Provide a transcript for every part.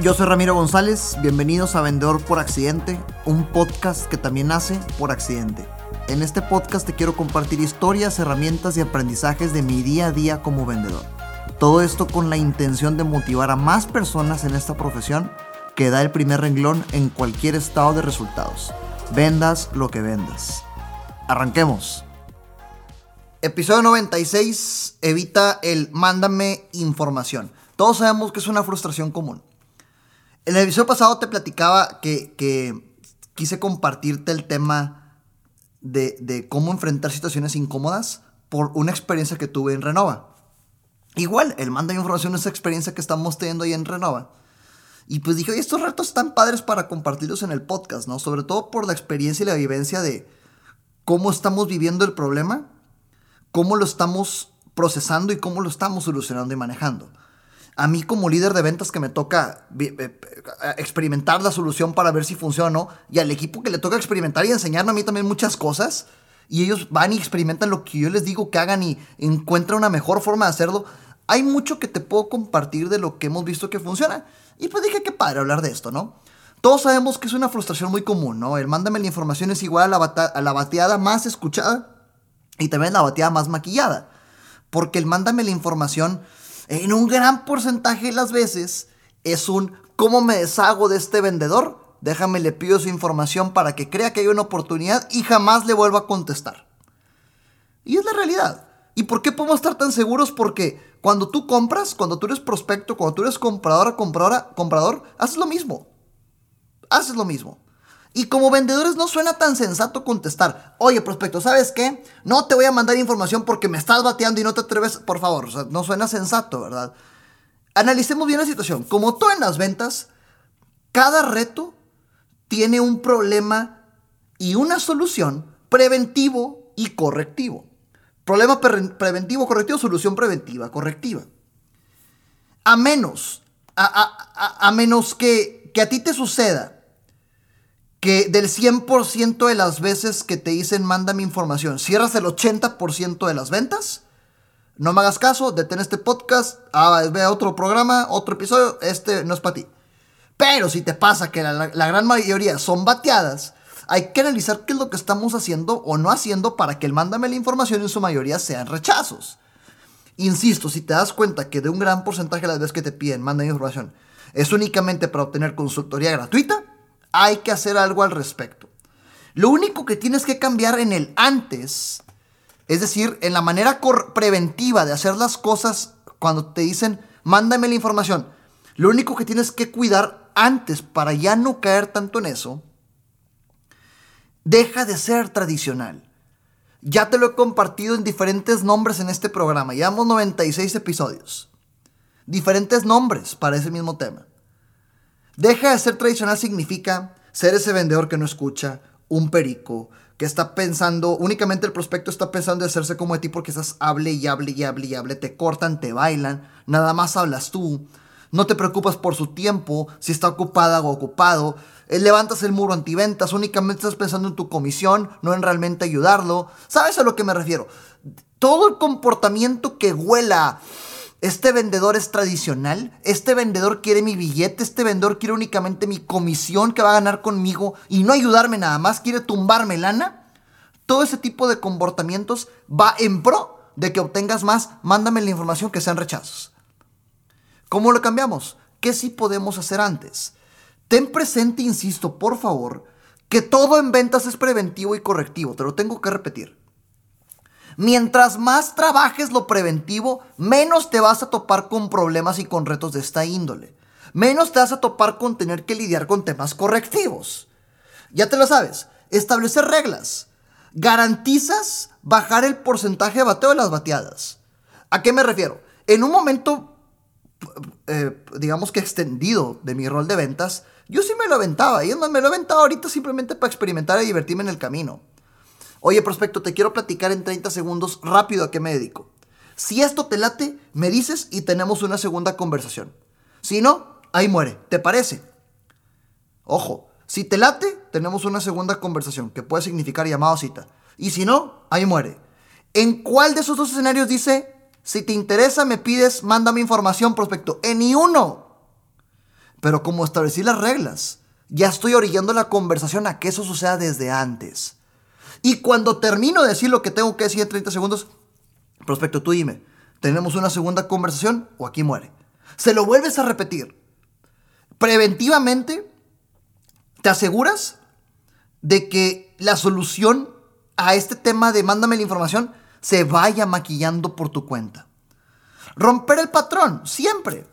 Yo soy Ramiro González, bienvenidos a Vendedor por Accidente, un podcast que también nace por accidente. En este podcast te quiero compartir historias, herramientas y aprendizajes de mi día a día como vendedor. Todo esto con la intención de motivar a más personas en esta profesión que da el primer renglón en cualquier estado de resultados. Vendas lo que vendas. Arranquemos. Episodio 96. Evita el mándame información. Todos sabemos que es una frustración común. En el episodio pasado te platicaba que, quise compartirte el tema de, de, cómo enfrentar situaciones incómodas por una experiencia que tuve en Renova. Igual, el mándame información es esa experiencia que estamos teniendo ahí en Renova. Y pues dije, estos retos están padres para compartirlos en el podcast, ¿no? Sobre todo por la experiencia y la vivencia de cómo estamos viviendo el problema, cómo lo estamos procesando y cómo lo estamos solucionando y manejando. A mí como líder de ventas que me toca eh, experimentar la solución para ver si funciona o no, y al equipo que le toca experimentar y enseñarme a mí también muchas cosas, y ellos van y experimentan lo que yo les digo que hagan y encuentran una mejor forma de hacerlo, hay mucho que te puedo compartir de lo que hemos visto que funciona. Y pues dije, qué padre hablar de esto, ¿no? Todos sabemos que es una frustración muy común, ¿no? El mándame la información es igual a la, a la bateada más escuchada y también la bateada más maquillada. Porque el mándame la información, en un gran porcentaje de las veces, es un ¿cómo me deshago de este vendedor? Déjame le pido su información para que crea que hay una oportunidad y jamás le vuelva a contestar. Y es la realidad. ¿Y por qué podemos estar tan seguros? Porque cuando tú compras, cuando tú eres prospecto, cuando tú eres compradora, compradora, comprador, haces lo mismo. Haces lo mismo. Y como vendedores no suena tan sensato contestar, oye prospecto, ¿sabes qué? No te voy a mandar información porque me estás bateando y no te atreves, por favor, no suena sensato, ¿verdad? Analicemos bien la situación. Como todo en las ventas, cada reto tiene un problema y una solución preventivo y correctivo. Problema preventivo, correctivo, solución preventiva, correctiva. A menos, a, menos que a ti te suceda que del 100% de las veces que te dicen mándame información, cierras el 80% de las ventas, no me hagas caso, detén este podcast, ah, ve otro programa, otro episodio, este no es para ti. Pero si te pasa que la, la gran mayoría son bateadas, hay que analizar qué es lo que estamos haciendo o no haciendo para que el mándame la información en su mayoría sean rechazos. Insisto, si te das cuenta que de un gran porcentaje de las veces que te piden mándame información es únicamente para obtener consultoría gratuita, hay que hacer algo al respecto. Lo único que tienes que cambiar en el antes, es decir, en la manera preventiva de hacer las cosas cuando te dicen mándame la información, lo único que tienes que cuidar antes para ya no caer tanto en eso deja de ser tradicional. Ya te lo he compartido en diferentes nombres en este programa. Llevamos 96 episodios. Diferentes nombres para ese mismo tema. Deja de ser tradicional significa ser ese vendedor que no escucha, un perico, que está pensando, únicamente el prospecto está pensando de hacerse como de ti porque estás hable y hable y hable y hable, te cortan, te bailan, nada más hablas tú, no te preocupas por su tiempo, si está ocupada o ocupado, eh, levantas el muro antiventas, únicamente estás pensando en tu comisión, no en realmente ayudarlo. ¿Sabes a lo que me refiero? Todo el comportamiento que huela, este vendedor es tradicional, este vendedor quiere mi billete, este vendedor quiere únicamente mi comisión que va a ganar conmigo y no ayudarme nada más, quiere tumbarme lana. Todo ese tipo de comportamientos va en pro de que obtengas más, mándame la información que sean rechazos. ¿Cómo lo cambiamos? ¿Qué sí podemos hacer antes? Ten presente, insisto, por favor, que todo en ventas es preventivo y correctivo. Te lo tengo que repetir. Mientras más trabajes lo preventivo, menos te vas a topar con problemas y con retos de esta índole. Menos te vas a topar con tener que lidiar con temas correctivos. Ya te lo sabes. Establecer reglas. Garantizas bajar el porcentaje de bateo de las bateadas. ¿A qué me refiero? En un momento, eh, digamos que extendido de mi rol de ventas, yo sí me lo aventaba. Y es más, me lo he aventado ahorita simplemente para experimentar y divertirme en el camino. Oye, prospecto, te quiero platicar en 30 segundos rápido a qué me dedico. Si esto te late, me dices y tenemos una segunda conversación. Si no, ahí muere. ¿Te parece? Ojo, si te late, tenemos una segunda conversación, que puede significar llamado cita. Y si no, ahí muere. ¿En cuál de esos dos escenarios dice, si te interesa, me pides, mándame información, prospecto? En ni uno. Pero como establecí las reglas, ya estoy orillando la conversación a que eso suceda desde antes. Y cuando termino de decir lo que tengo que decir en 30 segundos, prospecto, tú dime, ¿tenemos una segunda conversación o aquí muere? Se lo vuelves a repetir. Preventivamente, te aseguras de que la solución a este tema de mándame la información se vaya maquillando por tu cuenta. Romper el patrón, siempre.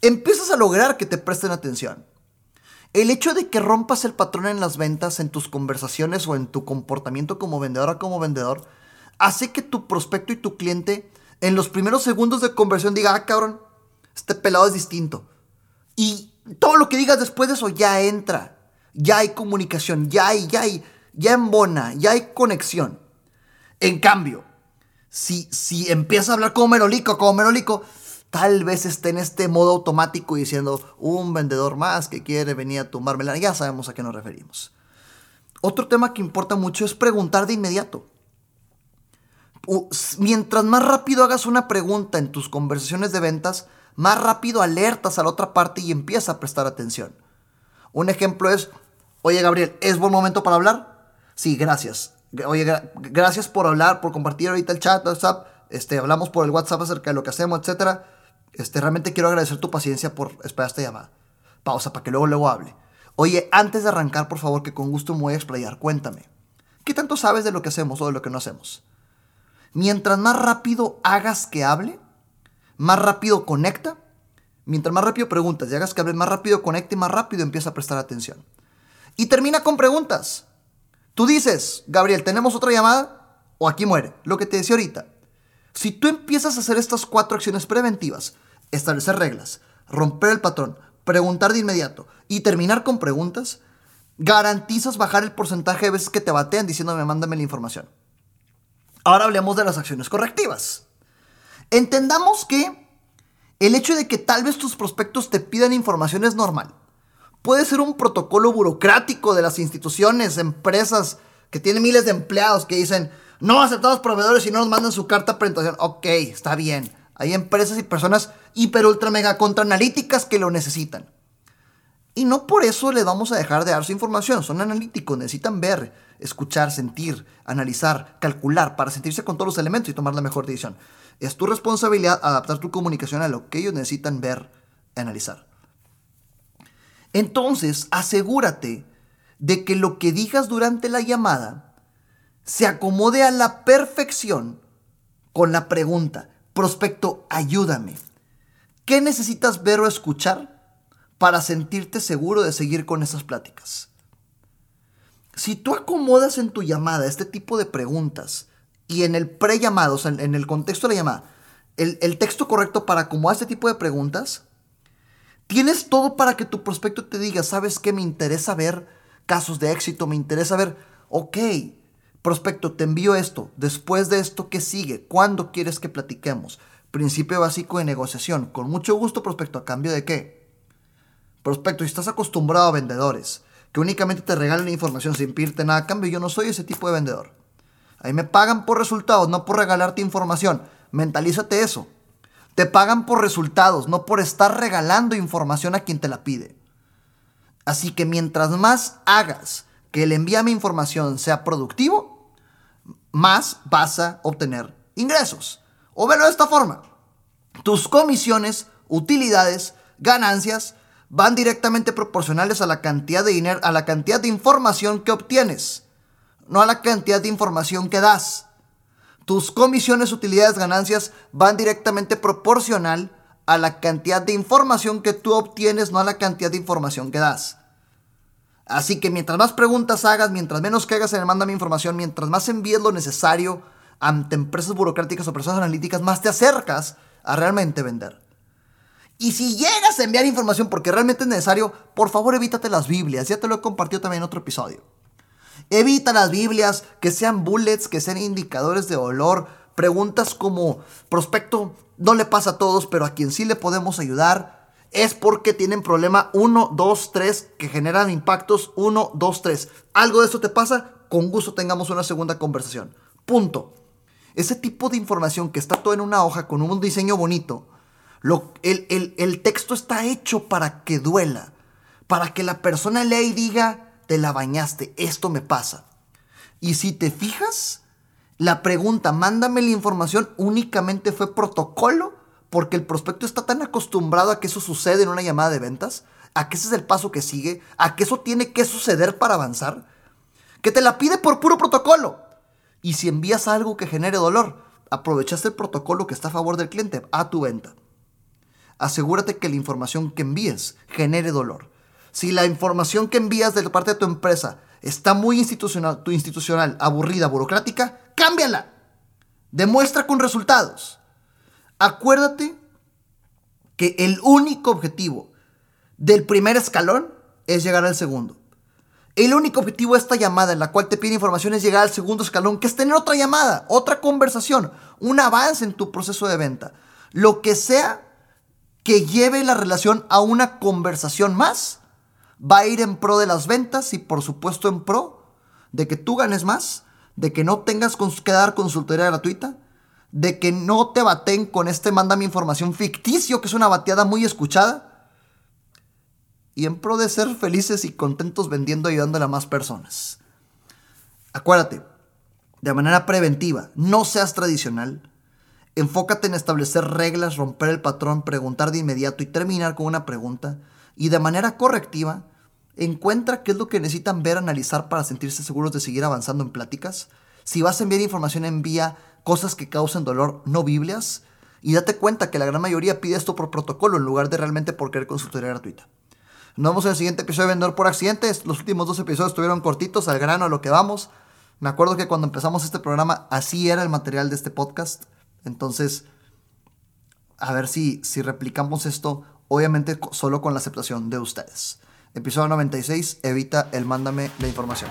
Empiezas a lograr que te presten atención. El hecho de que rompas el patrón en las ventas, en tus conversaciones o en tu comportamiento como vendedora como vendedor, hace que tu prospecto y tu cliente en los primeros segundos de conversión diga, ah, cabrón, este pelado es distinto. Y todo lo que digas después de eso ya entra. Ya hay comunicación, ya hay, ya hay, ya embona, ya hay conexión. En cambio, si, si empieza a hablar como merolico, como merolico, tal vez esté en este modo automático diciendo un vendedor más que quiere venir a tumbármela. Ya sabemos a qué nos referimos. Otro tema que importa mucho es preguntar de inmediato. Mientras más rápido hagas una pregunta en tus conversaciones de ventas, más rápido alertas a la otra parte y empieza a prestar atención. Un ejemplo es, oye Gabriel, ¿es buen momento para hablar? Sí, gracias. Oye, gracias por hablar, por compartir ahorita el chat, WhatsApp. Este, hablamos por el WhatsApp acerca de lo que hacemos, etc. Este, realmente quiero agradecer tu paciencia por esperar esta llamada. Pausa para que luego luego hable. Oye, antes de arrancar, por favor, que con gusto me voy a explayar, cuéntame. ¿Qué tanto sabes de lo que hacemos o de lo que no hacemos? Mientras más rápido hagas que hable, más rápido conecta. Mientras más rápido preguntas y hagas que hable, más rápido conecta y más rápido empieza a prestar atención. Y termina con preguntas. Tú dices, Gabriel, ¿tenemos otra llamada? O aquí muere. Lo que te decía ahorita. Si tú empiezas a hacer estas cuatro acciones preventivas, establecer reglas, romper el patrón, preguntar de inmediato y terminar con preguntas, garantizas bajar el porcentaje de veces que te batean diciéndome mándame la información. Ahora hablemos de las acciones correctivas. Entendamos que el hecho de que tal vez tus prospectos te pidan información es normal puede ser un protocolo burocrático de las instituciones, empresas que tienen miles de empleados que dicen, no aceptamos proveedores y no nos mandan su carta de presentación. Ok, está bien. Hay empresas y personas hiper, ultra, mega contra analíticas que lo necesitan. Y no por eso le vamos a dejar de dar su información. Son analíticos, necesitan ver, escuchar, sentir, analizar, calcular para sentirse con todos los elementos y tomar la mejor decisión. Es tu responsabilidad adaptar tu comunicación a lo que ellos necesitan ver, analizar. Entonces, asegúrate de que lo que digas durante la llamada se acomode a la perfección con la pregunta, prospecto, ayúdame. ¿Qué necesitas ver o escuchar para sentirte seguro de seguir con esas pláticas? Si tú acomodas en tu llamada este tipo de preguntas y en el pre-llamado, o sea, en el contexto de la llamada, el, el texto correcto para acomodar este tipo de preguntas, Tienes todo para que tu prospecto te diga, ¿sabes qué? Me interesa ver casos de éxito, me interesa ver, ok, prospecto, te envío esto, después de esto, ¿qué sigue? ¿Cuándo quieres que platiquemos? Principio básico de negociación, con mucho gusto, prospecto, ¿a cambio de qué? Prospecto, si estás acostumbrado a vendedores que únicamente te regalen información sin pedirte nada a cambio, yo no soy ese tipo de vendedor. Ahí me pagan por resultados, no por regalarte información. Mentalízate eso. Te pagan por resultados, no por estar regalando información a quien te la pide. Así que mientras más hagas que el envíame información sea productivo, más vas a obtener ingresos. O velo de esta forma. Tus comisiones, utilidades, ganancias van directamente proporcionales a la cantidad de dinero, a la cantidad de información que obtienes, no a la cantidad de información que das. Tus comisiones, utilidades, ganancias van directamente proporcional a la cantidad de información que tú obtienes, no a la cantidad de información que das. Así que mientras más preguntas hagas, mientras menos hagas en el mándame información, mientras más envíes lo necesario ante empresas burocráticas o personas analíticas, más te acercas a realmente vender. Y si llegas a enviar información porque realmente es necesario, por favor evítate las Biblias. Ya te lo he compartido también en otro episodio. Evita las Biblias, que sean bullets, que sean indicadores de dolor. Preguntas como, prospecto, no le pasa a todos, pero a quien sí le podemos ayudar es porque tienen problema 1, 2, 3, que generan impactos 1, 2, 3. ¿Algo de eso te pasa? Con gusto tengamos una segunda conversación. Punto. Ese tipo de información que está todo en una hoja con un diseño bonito, Lo, el, el texto está hecho para que duela, para que la persona lea y diga, te la bañaste, esto me pasa. Y si te fijas, la pregunta, mándame la información, únicamente fue protocolo, porque el prospecto está tan acostumbrado a que eso sucede en una llamada de ventas, a que ese es el paso que sigue, a que eso tiene que suceder para avanzar, que te la pide por puro protocolo. Y si envías algo que genere dolor, aprovechaste el protocolo que está a favor del cliente a tu venta. Asegúrate que la información que envíes genere dolor. Si la información que envías de parte de tu empresa está muy institucional, tu institucional, aburrida, burocrática, cámbiala. Demuestra con resultados. Acuérdate que el único objetivo del primer escalón es llegar al segundo. El único objetivo de esta llamada en la cual te pide información es llegar al segundo escalón, que es tener otra llamada, otra conversación, un avance en tu proceso de venta. Lo que sea que lleve la relación a una conversación más, va a ir en pro de las ventas y por supuesto en pro de que tú ganes más, de que no tengas que dar consultoría gratuita, de que no te baten con este manda mi información ficticio, que es una bateada muy escuchada, y en pro de ser felices y contentos vendiendo y ayudándole a más personas. Acuérdate, de manera preventiva, no seas tradicional. Enfócate en establecer reglas, romper el patrón, preguntar de inmediato y terminar con una pregunta. Y de manera correctiva, encuentra qué es lo que necesitan ver, analizar para sentirse seguros de seguir avanzando en pláticas. Si vas a enviar información, envía cosas que causen dolor, no Biblias. Y date cuenta que la gran mayoría pide esto por protocolo en lugar de realmente por querer consultoría gratuita. Nos vemos en el siguiente episodio de Vendedor por Accidentes. Los últimos dos episodios estuvieron cortitos, al grano, a lo que vamos. Me acuerdo que cuando empezamos este programa, así era el material de este podcast. Entonces, a ver si, si replicamos esto, obviamente solo con la aceptación de ustedes. Episodio 96, evita el mándame la información.